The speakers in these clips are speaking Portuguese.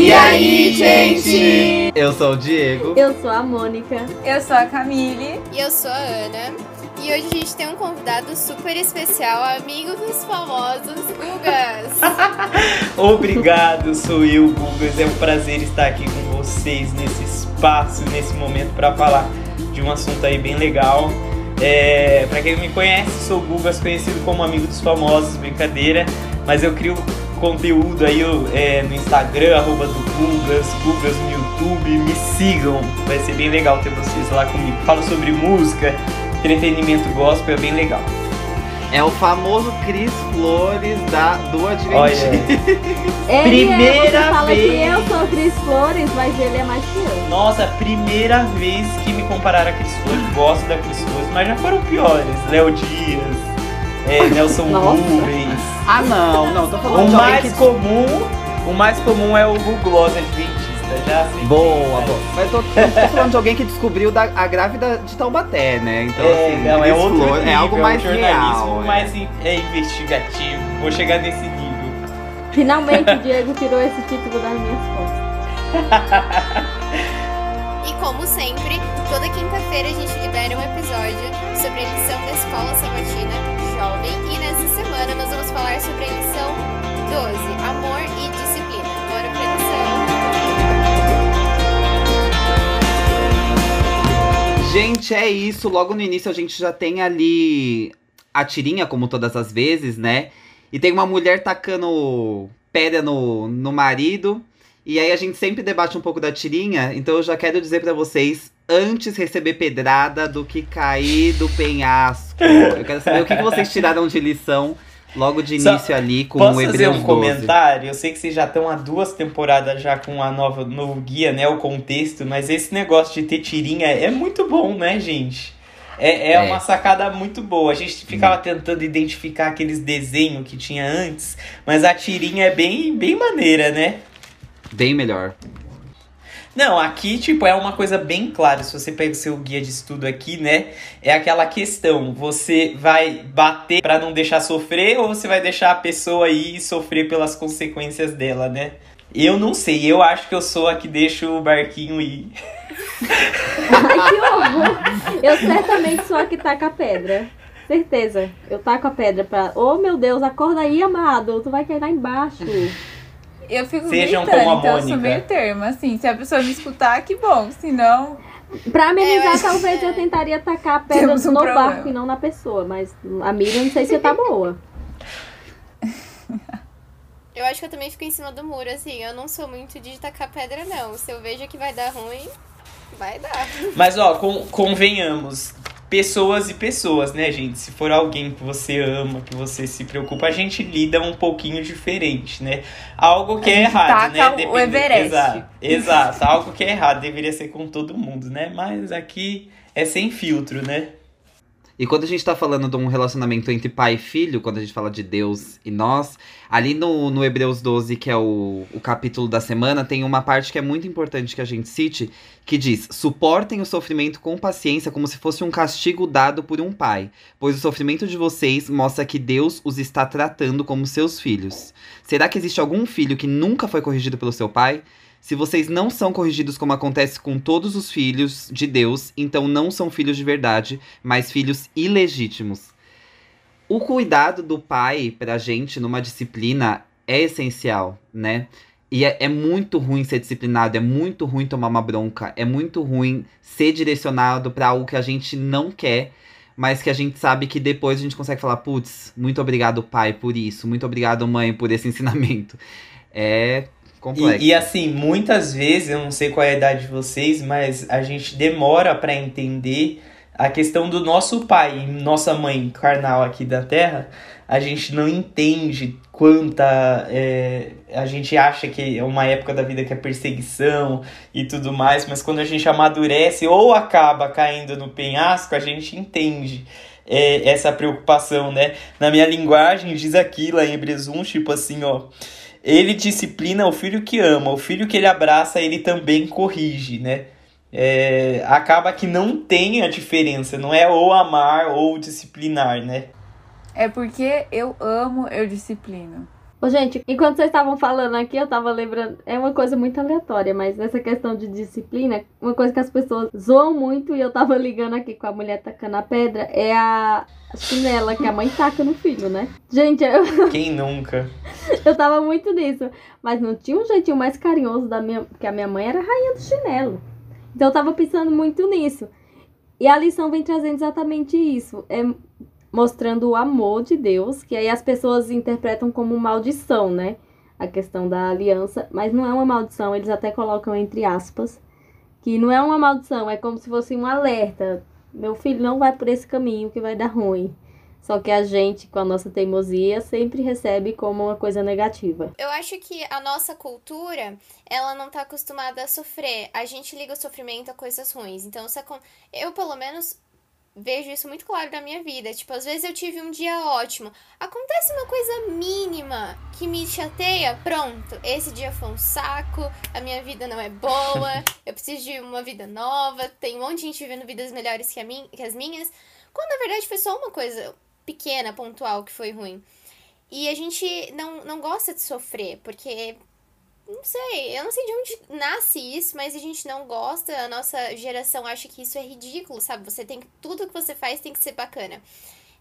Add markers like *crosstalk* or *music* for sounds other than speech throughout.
E aí, gente? Eu sou o Diego. Eu sou a Mônica. Eu sou a Camille. E eu sou a Ana. E hoje a gente tem um convidado super especial, amigo dos famosos, Gugas. *laughs* Obrigado, sou eu, Gugas. É um prazer estar aqui com vocês nesse espaço, nesse momento, para falar de um assunto aí bem legal. É, para quem não me conhece, sou o Gugas, conhecido como amigo dos famosos, brincadeira, mas eu crio conteúdo aí é, no Instagram, arroba do Gugas, Gugas no YouTube, me sigam, vai ser bem legal ter vocês lá comigo. Falo sobre música, entretenimento gospel, é bem legal. É o famoso Cris Flores da, do Adventismo. *laughs* Ele Primeira é, você fala vez. que eu sou Cris Flores, mas ele é mais que eu. Nossa, primeira vez que me compararam a Cris Flores, gosto da Cris Flores, mas já foram piores. Léo Dias, é, Nelson. Rubens. Ah, não, não, tô falando O de alguém mais que... comum, o mais comum é o Google Gloss Adventista, já sei. Boa, boa. Mas tô, tô falando de alguém que descobriu da, a grávida de Taubaté, né? Então, É, assim, não, é outro Flores nível, é algo mais um jornalismo real. mais é. in- é investigativo. Vou chegar nesse nível. Finalmente o Diego tirou esse título das minhas costas. *laughs* E como sempre, toda quinta-feira a gente libera um episódio sobre a lição da Escola Sabatina Jovem. E nessa semana nós vamos falar sobre a lição 12, Amor e Disciplina. Bora pra lição. Gente, é isso. Logo no início a gente já tem ali a tirinha, como todas as vezes, né? E tem uma mulher tacando pedra no, no marido. E aí a gente sempre debate um pouco da tirinha. Então eu já quero dizer pra vocês, antes receber pedrada do que cair do penhasco. Eu quero saber o que, que vocês tiraram de lição logo de Só- início ali com Posso o fazer Hebreus um 12. comentário? Eu sei que vocês já estão há duas temporadas já com a nova novo guia, né? O contexto, mas esse negócio de ter tirinha é muito bom, né, gente? É, é, É. uma sacada muito boa. A gente ficava tentando identificar aqueles desenhos que tinha antes, mas a tirinha é bem, bem maneira, né? Bem melhor. Não, aqui, tipo, é uma coisa bem clara. Se você pega o seu guia de estudo aqui, né? É aquela questão: você vai bater pra não deixar sofrer ou você vai deixar a pessoa aí sofrer pelas consequências dela, né? Eu não sei, eu acho que eu sou a que deixa o barquinho ir. *laughs* Ai, que horror! Eu certamente sou a que taca a pedra. Certeza. Eu taco a pedra pra. Oh meu Deus, acorda aí, amado. Tu vai cair lá embaixo. Eu fico Sejam gritando, como a então eu sou Mônica. meio termo. Assim, se a pessoa me escutar, que bom. Se não, Pra amenizar, É, eu- talvez eu tentaria tacar a pedra Temos um no problema. barco e não na pessoa. Mas a Miriam não sei se tá boa. *laughs* Eu acho que eu também fico em cima do muro, assim. Eu não sou muito de tacar pedra, não. Se eu vejo que vai dar ruim, vai dar. Mas, ó, con- convenhamos. Pessoas e pessoas, né, gente? Se for alguém que você ama, que você se preocupa, a gente lida um pouquinho diferente, né? Algo que é errado, né? o Everest. Exato, exato. Algo que é errado deveria ser com todo mundo, né? Mas aqui é sem filtro, né? E quando a gente tá falando de um relacionamento entre pai e filho, quando a gente fala de Deus e nós, ali no, no Hebreus 12, que é o, o capítulo da semana, tem uma parte que é muito importante que a gente cite, que diz: suportem o sofrimento com paciência, como se fosse um castigo dado por um pai, pois o sofrimento de vocês mostra que Deus os está tratando como seus filhos. Será que existe algum filho que nunca foi corrigido pelo seu pai? Se vocês não são corrigidos como acontece com todos os filhos de Deus, então não são filhos de verdade, mas filhos ilegítimos. O cuidado do pai pra gente numa disciplina é essencial, né? E é, é muito ruim ser disciplinado, é muito ruim tomar uma bronca, é muito ruim ser direcionado pra algo que a gente não quer, mas que a gente sabe que depois a gente consegue falar, putz, muito obrigado pai por isso, muito obrigado mãe por esse *laughs* ensinamento. É complexo. E, e assim, muitas vezes, eu não sei qual é a idade de vocês, mas a gente demora pra entender a questão do nosso pai e nossa mãe carnal aqui da Terra. A gente não entende quanta. é, a gente acha que é uma época da vida que é perseguição e tudo mais, mas quando a gente amadurece ou acaba caindo no penhasco, a gente entende. é, essa preocupação, né? Na minha linguagem, diz aqui lá em 1, tipo assim, ó. Ele disciplina o filho que ama, o filho que ele abraça, ele também corrige, né? É, acaba que não tem a diferença, não é ou amar ou disciplinar, né? é porque eu amo, eu disciplino. Ô, gente, enquanto vocês estavam falando aqui, eu tava lembrando. É uma coisa muito aleatória, mas nessa questão de disciplina, uma coisa que as pessoas zoam muito e eu tava ligando aqui com a mulher tacando a pedra é a chinela que a mãe taca no filho, né? Gente, eu, *laughs* Quem nunca? eu tava muito nisso. Mas não tinha um jeitinho mais carinhoso da minha. Porque a minha mãe era a rainha do chinelo. Então eu tava pensando muito nisso. E a lição vem trazendo exatamente isso. É mostrando o amor de Deus, que aí as pessoas interpretam como maldição, né? A questão da aliança, mas não é uma maldição, eles até colocam entre aspas, que não é uma maldição, é como se fosse um alerta. Meu filho não vai por esse caminho que vai dar ruim. Só que a gente, com a nossa teimosia, sempre recebe como uma coisa negativa. Eu acho que a nossa cultura, ela não tá acostumada a sofrer. A gente liga o sofrimento a coisas ruins. Então, eu, pelo menos, vejo isso muito claro na minha vida. Tipo, às vezes eu tive um dia ótimo. Acontece uma coisa mínima que me chateia. Pronto, esse dia foi um saco. A minha vida não é boa. *laughs* Eu preciso de uma vida nova. Tem um monte de gente vivendo vidas melhores que, a min que as minhas. Quando na verdade foi só uma coisa pequena, pontual, que foi ruim. E a gente não, não gosta de sofrer, porque não sei, eu não sei de onde nasce isso, mas a gente não gosta, a nossa geração acha que isso é ridículo, sabe? Você tem que, tudo que você faz tem que ser bacana.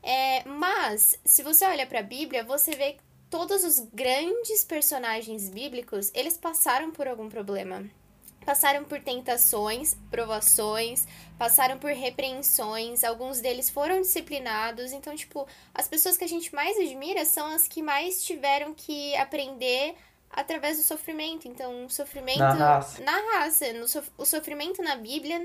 É, mas, se você olha pra Bíblia, você vê que todos os grandes personagens bíblicos, eles passaram por algum problema. Passaram por tentações, provações, passaram por repreensões, alguns deles foram disciplinados. Então, tipo, as pessoas que a gente mais admira são as que mais tiveram que aprender através do sofrimento. Então, o sofrimento Na raça. na raça, no sof- o sofrimento na Bíblia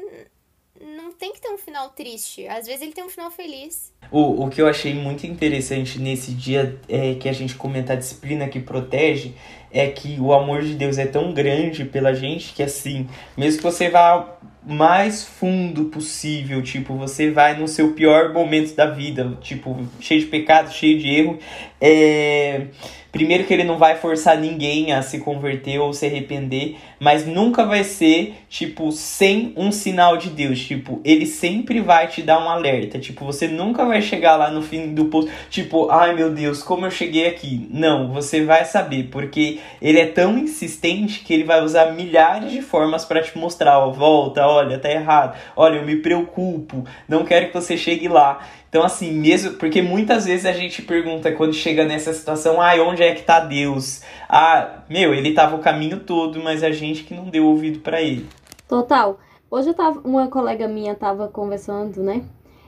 não tem que ter um final triste. Às vezes ele tem um final feliz. O, o que eu achei muito interessante nesse dia é que a gente comenta a disciplina que protege é que o amor de Deus é tão grande pela gente que assim, mesmo que você vá mais fundo possível, tipo, você vai no seu pior momento da vida, tipo, cheio de pecado, cheio de erro, é... Primeiro que ele não vai forçar ninguém a se converter ou se arrepender, mas nunca vai ser, tipo, sem um sinal de Deus. Tipo, ele sempre vai te dar um alerta. Tipo, você nunca vai chegar lá no fim do posto, tipo, ai meu Deus, como eu cheguei aqui. Não, você vai saber, porque ele é tão insistente que ele vai usar milhares de formas para te mostrar, ó, volta, olha, tá errado. Olha, eu me preocupo, não quero que você chegue lá. Então, assim, mesmo. Porque muitas vezes a gente pergunta quando chega nessa situação, ai, onde é que tá Deus? Ah, meu, ele tava o caminho todo, mas a gente que não deu ouvido para ele. Total. Hoje eu tava, uma colega minha tava conversando, né?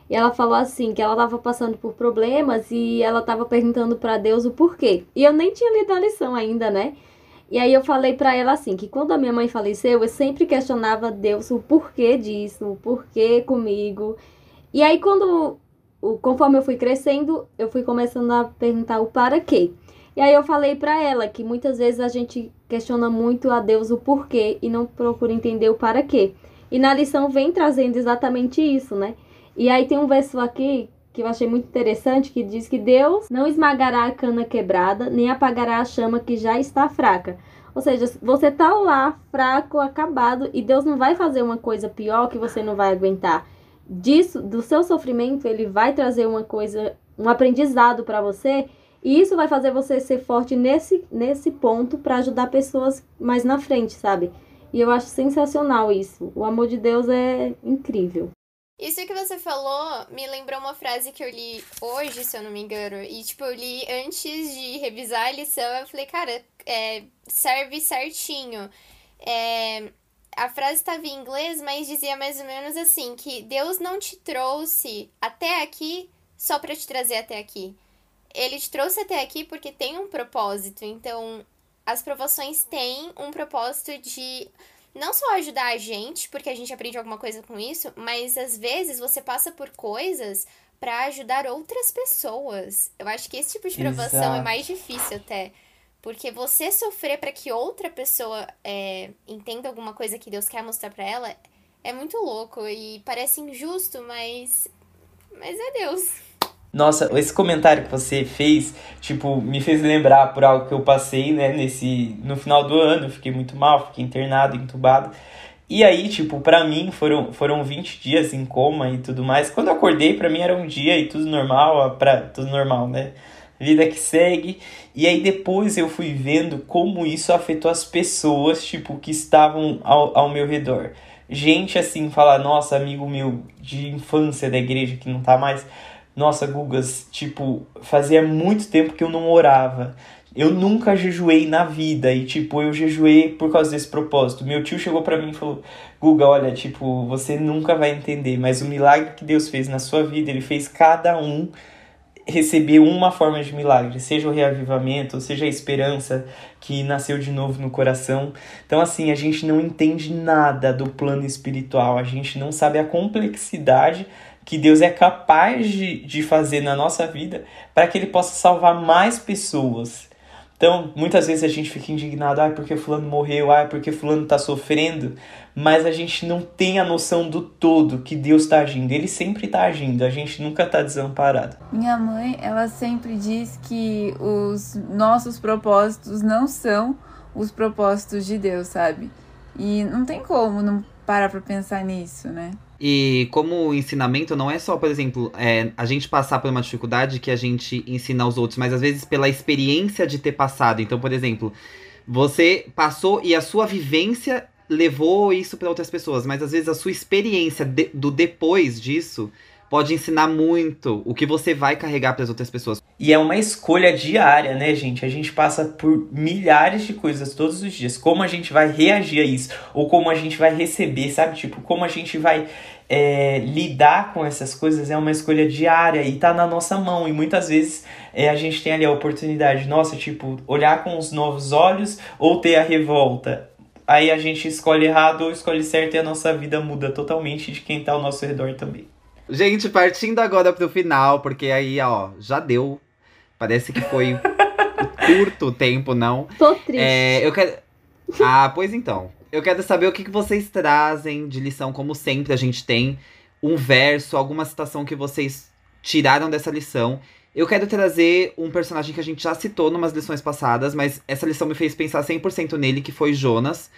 E ela falou assim, que ela tava passando por problemas e ela tava perguntando pra Deus o porquê. E eu nem tinha lido a lição ainda, né? E aí eu falei pra ela assim, que quando a minha mãe faleceu, eu sempre questionava Deus o porquê disso, o porquê comigo. E aí quando, o- conforme eu fui crescendo, eu fui começando a perguntar o para quê. E aí eu falei pra ela que muitas vezes a gente questiona muito a Deus o porquê e não procura entender o para quê. E na lição vem trazendo exatamente isso, né? E aí tem um verso aqui que eu achei muito interessante que diz que Deus não esmagará a cana quebrada, nem apagará a chama que já está fraca. Ou seja, você tá lá fraco, acabado, e Deus não vai fazer uma coisa pior que você não vai aguentar. Disso, do seu sofrimento, ele vai trazer uma coisa, um aprendizado para você, e isso vai fazer você ser forte nesse, nesse ponto para ajudar pessoas mais na frente, sabe? E eu acho sensacional isso. O amor de Deus é incrível. Isso que você falou me lembrou uma frase que eu li hoje, se eu não me engano. E, tipo, eu li antes de revisar a lição. Eu falei, cara, é, serve certinho. É, a frase estava em inglês, mas dizia mais ou menos assim: que Deus não te trouxe até aqui só para te trazer até aqui. Ele te trouxe até aqui porque tem um propósito. Então, as provações têm um propósito de não só ajudar a gente, porque a gente aprende alguma coisa com isso, mas às vezes você passa por coisas para ajudar outras pessoas. Eu acho que esse tipo de provação é Exato. mais difícil até. Porque você sofrer para que outra pessoa é, entenda alguma coisa que Deus quer mostrar para ela é muito louco e parece injusto, mas. Mas é Deus. Nossa, esse comentário que você fez, tipo, me fez lembrar por algo que eu passei, né, nesse no final do ano, fiquei muito mal, fiquei internado, entubado. E aí, tipo, pra mim foram foram 20 dias em coma e tudo mais. Quando eu acordei, pra mim era um dia e tudo normal, pra tudo normal, né? Vida que segue. E aí depois eu fui vendo como isso afetou as pessoas, tipo, que estavam ao, ao meu redor. Gente assim, falar, nossa, amigo meu de infância da igreja que não tá mais. Nossa, Gugas, tipo, fazia muito tempo que eu não orava. Eu nunca jejuei na vida e, tipo, eu jejuei por causa desse propósito. Meu tio chegou para mim e falou: Guga, olha, tipo, você nunca vai entender, mas o milagre que Deus fez na sua vida, ele fez cada um receber uma forma de milagre, seja o reavivamento, seja a esperança que nasceu de novo no coração. Então, assim, a gente não entende nada do plano espiritual, a gente não sabe a complexidade que Deus é capaz de, de fazer na nossa vida para que Ele possa salvar mais pessoas. Então, muitas vezes a gente fica indignado, ah, porque fulano morreu, ah, porque fulano está sofrendo, mas a gente não tem a noção do todo que Deus está agindo. Ele sempre está agindo, a gente nunca está desamparado. Minha mãe, ela sempre diz que os nossos propósitos não são os propósitos de Deus, sabe? E não tem como não parar para pensar nisso, né? E como ensinamento não é só, por exemplo, é, a gente passar por uma dificuldade que a gente ensina aos outros, mas às vezes pela experiência de ter passado. Então, por exemplo, você passou e a sua vivência levou isso para outras pessoas, mas às vezes a sua experiência de, do depois disso pode ensinar muito o que você vai carregar para as outras pessoas. E é uma escolha diária, né, gente? A gente passa por milhares de coisas todos os dias. Como a gente vai reagir a isso? Ou como a gente vai receber, sabe? Tipo, como a gente vai é, lidar com essas coisas é uma escolha diária e tá na nossa mão. E muitas vezes é, a gente tem ali a oportunidade, nossa, tipo, olhar com os novos olhos ou ter a revolta. Aí a gente escolhe errado ou escolhe certo e a nossa vida muda totalmente de quem tá ao nosso redor também. Gente, partindo agora pro final, porque aí, ó, já deu. Parece que foi *laughs* curto o tempo, não. Tô triste. É, eu quero. Ah, pois então. Eu quero saber o que, que vocês trazem de lição, como sempre a gente tem um verso, alguma citação que vocês tiraram dessa lição. Eu quero trazer um personagem que a gente já citou numas lições passadas, mas essa lição me fez pensar 100% nele, que foi Jonas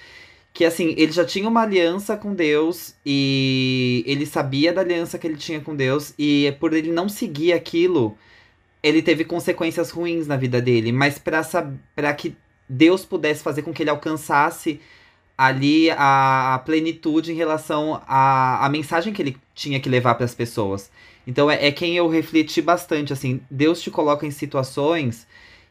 que assim, ele já tinha uma aliança com Deus e ele sabia da aliança que ele tinha com Deus e por ele não seguir aquilo, ele teve consequências ruins na vida dele, mas para que Deus pudesse fazer com que ele alcançasse ali a, a plenitude em relação à, à mensagem que ele tinha que levar para as pessoas. Então é, é quem eu refleti bastante, assim, Deus te coloca em situações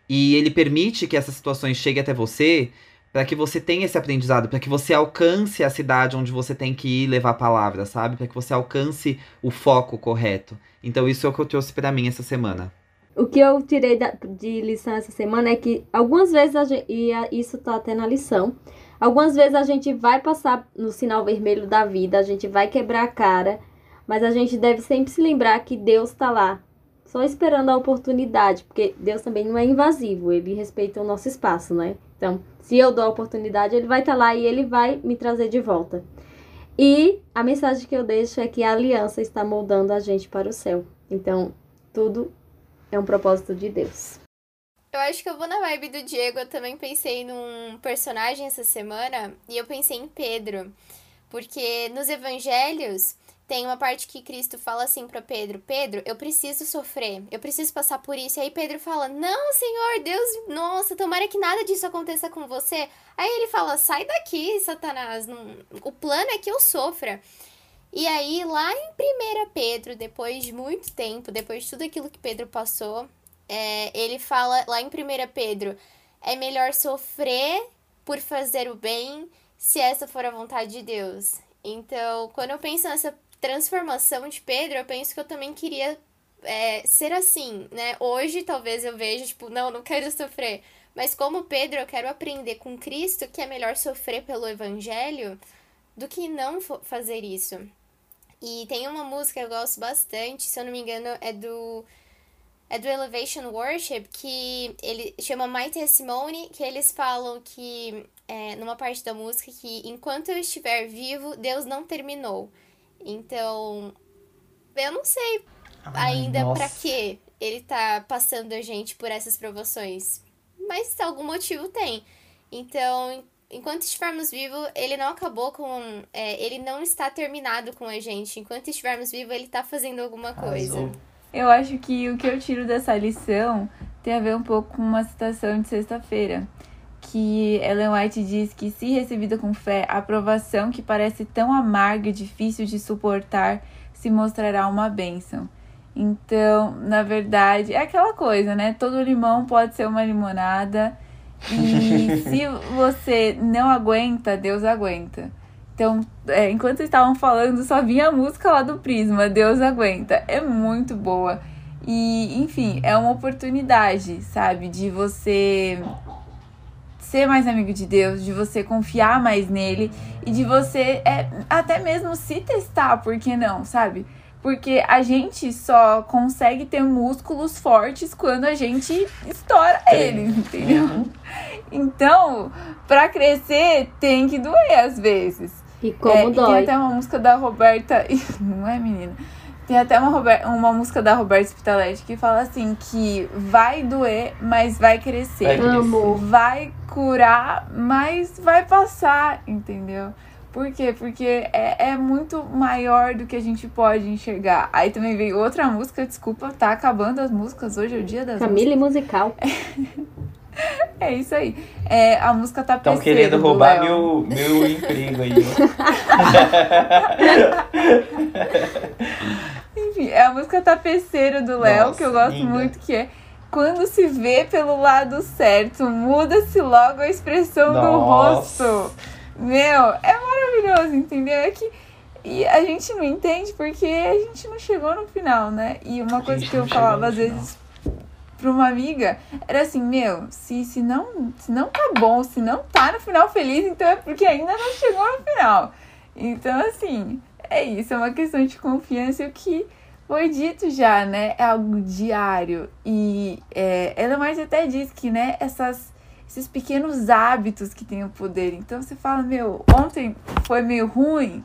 e ele permite que essas situações cheguem até você para que você tenha esse aprendizado, para que você alcance a cidade onde você tem que ir levar a palavra, sabe? Para que você alcance o foco correto. Então isso é o que eu trouxe para mim essa semana. O que eu tirei de lição essa semana é que algumas vezes, gente, e isso tá até na lição, algumas vezes a gente vai passar no sinal vermelho da vida, a gente vai quebrar a cara, mas a gente deve sempre se lembrar que Deus está lá, só esperando a oportunidade, porque Deus também não é invasivo, ele respeita o nosso espaço, né? Então, se eu dou a oportunidade, ele vai estar tá lá e ele vai me trazer de volta. E a mensagem que eu deixo é que a aliança está moldando a gente para o céu. Então, tudo é um propósito de Deus. Eu acho que eu vou na vibe do Diego. Eu também pensei num personagem essa semana e eu pensei em Pedro. Porque nos evangelhos tem uma parte que Cristo fala assim para Pedro: Pedro, eu preciso sofrer, eu preciso passar por isso. E aí Pedro fala: Não, Senhor, Deus, nossa, tomara que nada disso aconteça com você. Aí ele fala: Sai daqui, Satanás, não... o plano é que eu sofra. E aí, lá em 1 Pedro, depois de muito tempo, depois de tudo aquilo que Pedro passou, é, ele fala lá em 1 Pedro: É melhor sofrer por fazer o bem se essa for a vontade de Deus. Então, quando eu penso nessa transformação de Pedro, eu penso que eu também queria é, ser assim, né? Hoje talvez eu veja, tipo, não, não quero sofrer. Mas como Pedro, eu quero aprender com Cristo que é melhor sofrer pelo Evangelho do que não fazer isso. E tem uma música que eu gosto bastante, se eu não me engano, é do é do Elevation Worship, que ele chama My Testimony, que eles falam que, é, numa parte da música, que enquanto eu estiver vivo, Deus não terminou. Então, eu não sei Ai, ainda para que ele tá passando a gente por essas provações. Mas algum motivo tem. Então, enquanto estivermos vivos, ele não acabou com. É, ele não está terminado com a gente. Enquanto estivermos vivos, ele tá fazendo alguma coisa. Eu acho que o que eu tiro dessa lição tem a ver um pouco com uma citação de sexta-feira, que Ellen White diz que se recebida com fé, a aprovação que parece tão amarga e difícil de suportar se mostrará uma bênção. Então, na verdade, é aquela coisa, né? Todo limão pode ser uma limonada. E *laughs* se você não aguenta, Deus aguenta. Então, é, enquanto estavam falando, só vinha a música lá do Prisma, Deus aguenta. É muito boa. E, enfim, é uma oportunidade, sabe? De você ser mais amigo de Deus, de você confiar mais nele e de você é, até mesmo se testar, por que não, sabe? Porque a gente só consegue ter músculos fortes quando a gente estoura eles, entendeu? Então, para crescer, tem que doer às vezes. E como é, dói. E tem até uma música da Roberta. *laughs* Não é, menina? Tem até uma, uma música da Roberta Spitaletti que fala assim: que vai doer, mas vai crescer. Vai crescer. Vai curar, mas vai passar, entendeu? Por quê? Porque é, é muito maior do que a gente pode enxergar. Aí também veio outra música, desculpa, tá acabando as músicas, hoje é o dia das Família musical. *laughs* É isso aí. É, a música tá Estão querendo do roubar meu, meu *laughs* emprego aí, ó. Enfim, *laughs* é a música Tapeceiro do Léo, que eu gosto linda. muito, que é quando se vê pelo lado certo, muda-se logo a expressão do Nossa. rosto. Meu, é maravilhoso, entendeu? É que e a gente não entende porque a gente não chegou no final, né? E uma coisa que eu falava às vezes pra uma amiga era assim, meu, se, se, não, se não tá bom, se não tá no final feliz, então é porque ainda não chegou no final. Então, assim, é isso, é uma questão de confiança o que foi dito já, né? É algo diário. E é, ela mais até diz que, né, essas, esses pequenos hábitos que têm o poder. Então você fala, meu, ontem foi meio ruim.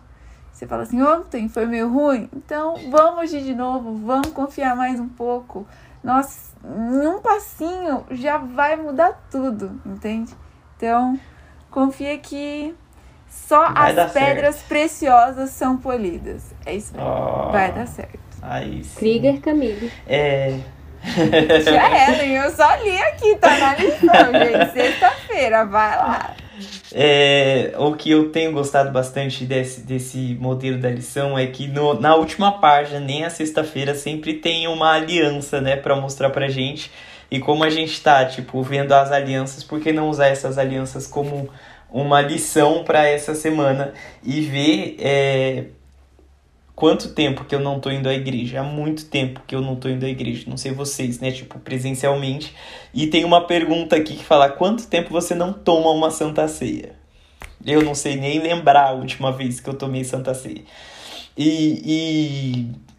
Você fala assim, ontem foi meio ruim, então vamos agir de novo, vamos confiar mais um pouco. Nossa, em um passinho já vai mudar tudo, entende? Então, confia que só Vai as pedras preciosas são polidas. É isso mesmo. Ó, Vai dar certo. Aí sim. Krieger Camille. É. Tia *laughs* Ellen, eu só li aqui, tá na lição, gente. Sexta-feira, vai lá. É, o que eu tenho gostado bastante desse, desse modelo da lição é que no, na última página, nem a sexta-feira, sempre tem uma aliança, né, pra mostrar pra gente. E como a gente tá, tipo, vendo as alianças, por que não usar essas alianças como uma lição pra essa semana e ver é, quanto tempo que eu não tô indo à igreja? Há muito tempo que eu não tô indo à igreja, não sei vocês, né, tipo, presencialmente. E tem uma pergunta aqui que fala: quanto tempo você não toma uma santa ceia? Eu não sei nem lembrar a última vez que eu tomei santa ceia. E,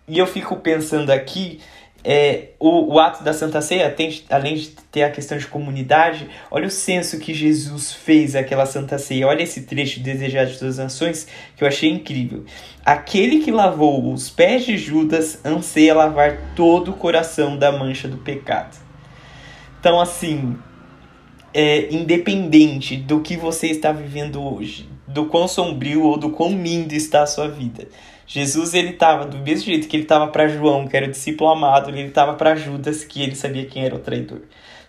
e, e eu fico pensando aqui, é, o, o ato da santa ceia, tem, além de ter a questão de comunidade, olha o senso que Jesus fez àquela santa ceia. Olha esse trecho de Desejar de Todas as Nações que eu achei incrível. Aquele que lavou os pés de Judas anseia lavar todo o coração da mancha do pecado. Então, assim, é, independente do que você está vivendo hoje, do quão sombrio ou do quão lindo está a sua vida, Jesus ele estava do mesmo jeito que ele estava para João, que era o discípulo amado, ele estava para Judas, que ele sabia quem era o traidor.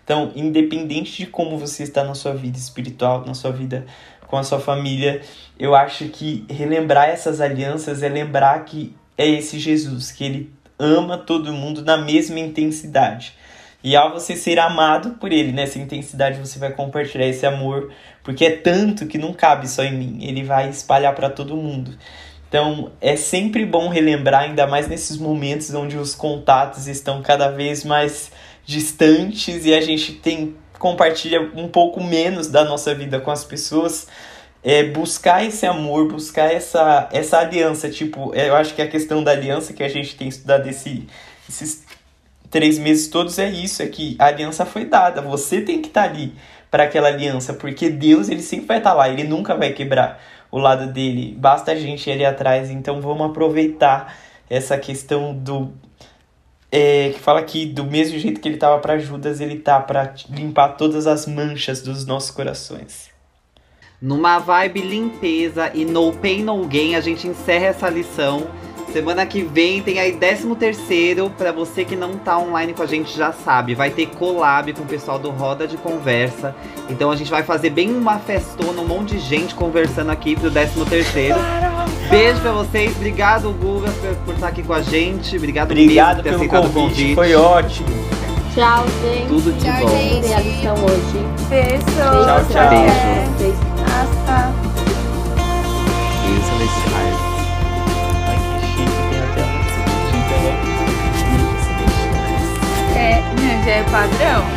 Então, independente de como você está na sua vida espiritual, na sua vida com a sua família, eu acho que relembrar essas alianças é lembrar que é esse Jesus, que ele ama todo mundo na mesma intensidade. E ao você ser amado por ele, nessa intensidade, você vai compartilhar esse amor, porque é tanto que não cabe só em mim, ele vai espalhar para todo mundo. Então, é sempre bom relembrar, ainda mais nesses momentos onde os contatos estão cada vez mais distantes e a gente tem compartilha um pouco menos da nossa vida com as pessoas, é buscar esse amor, buscar essa, essa aliança. Tipo, é, eu acho que a questão da aliança que a gente tem estudado esse, esses três meses todos é isso, é que a aliança foi dada. Você tem que estar ali para aquela aliança, porque Deus ele sempre vai estar lá, ele nunca vai quebrar o lado dele. Basta a gente ir ali atrás, então vamos aproveitar essa questão do é, que fala que do mesmo jeito que ele estava para Judas, ele tá para limpar todas as manchas dos nossos corações. Numa vibe limpeza e no pain no gain, a gente encerra essa lição Semana que vem tem aí 13 terceiro, pra você que não tá online com a gente já sabe, vai ter collab com o pessoal do Roda de Conversa. Então a gente vai fazer bem uma festona, um monte de gente conversando aqui pro 13 terceiro. Beijo pra vocês, obrigado Guga por, por estar aqui com a gente, obrigado, Obrigado mesmo por ter pelo aceitado convite, o convite. foi ótimo. Tchau, gente. Tudo de Tchau, bom. gente. Hoje. Beijo. Tchau, tchau. Beijo. Hasta. Já é padrão.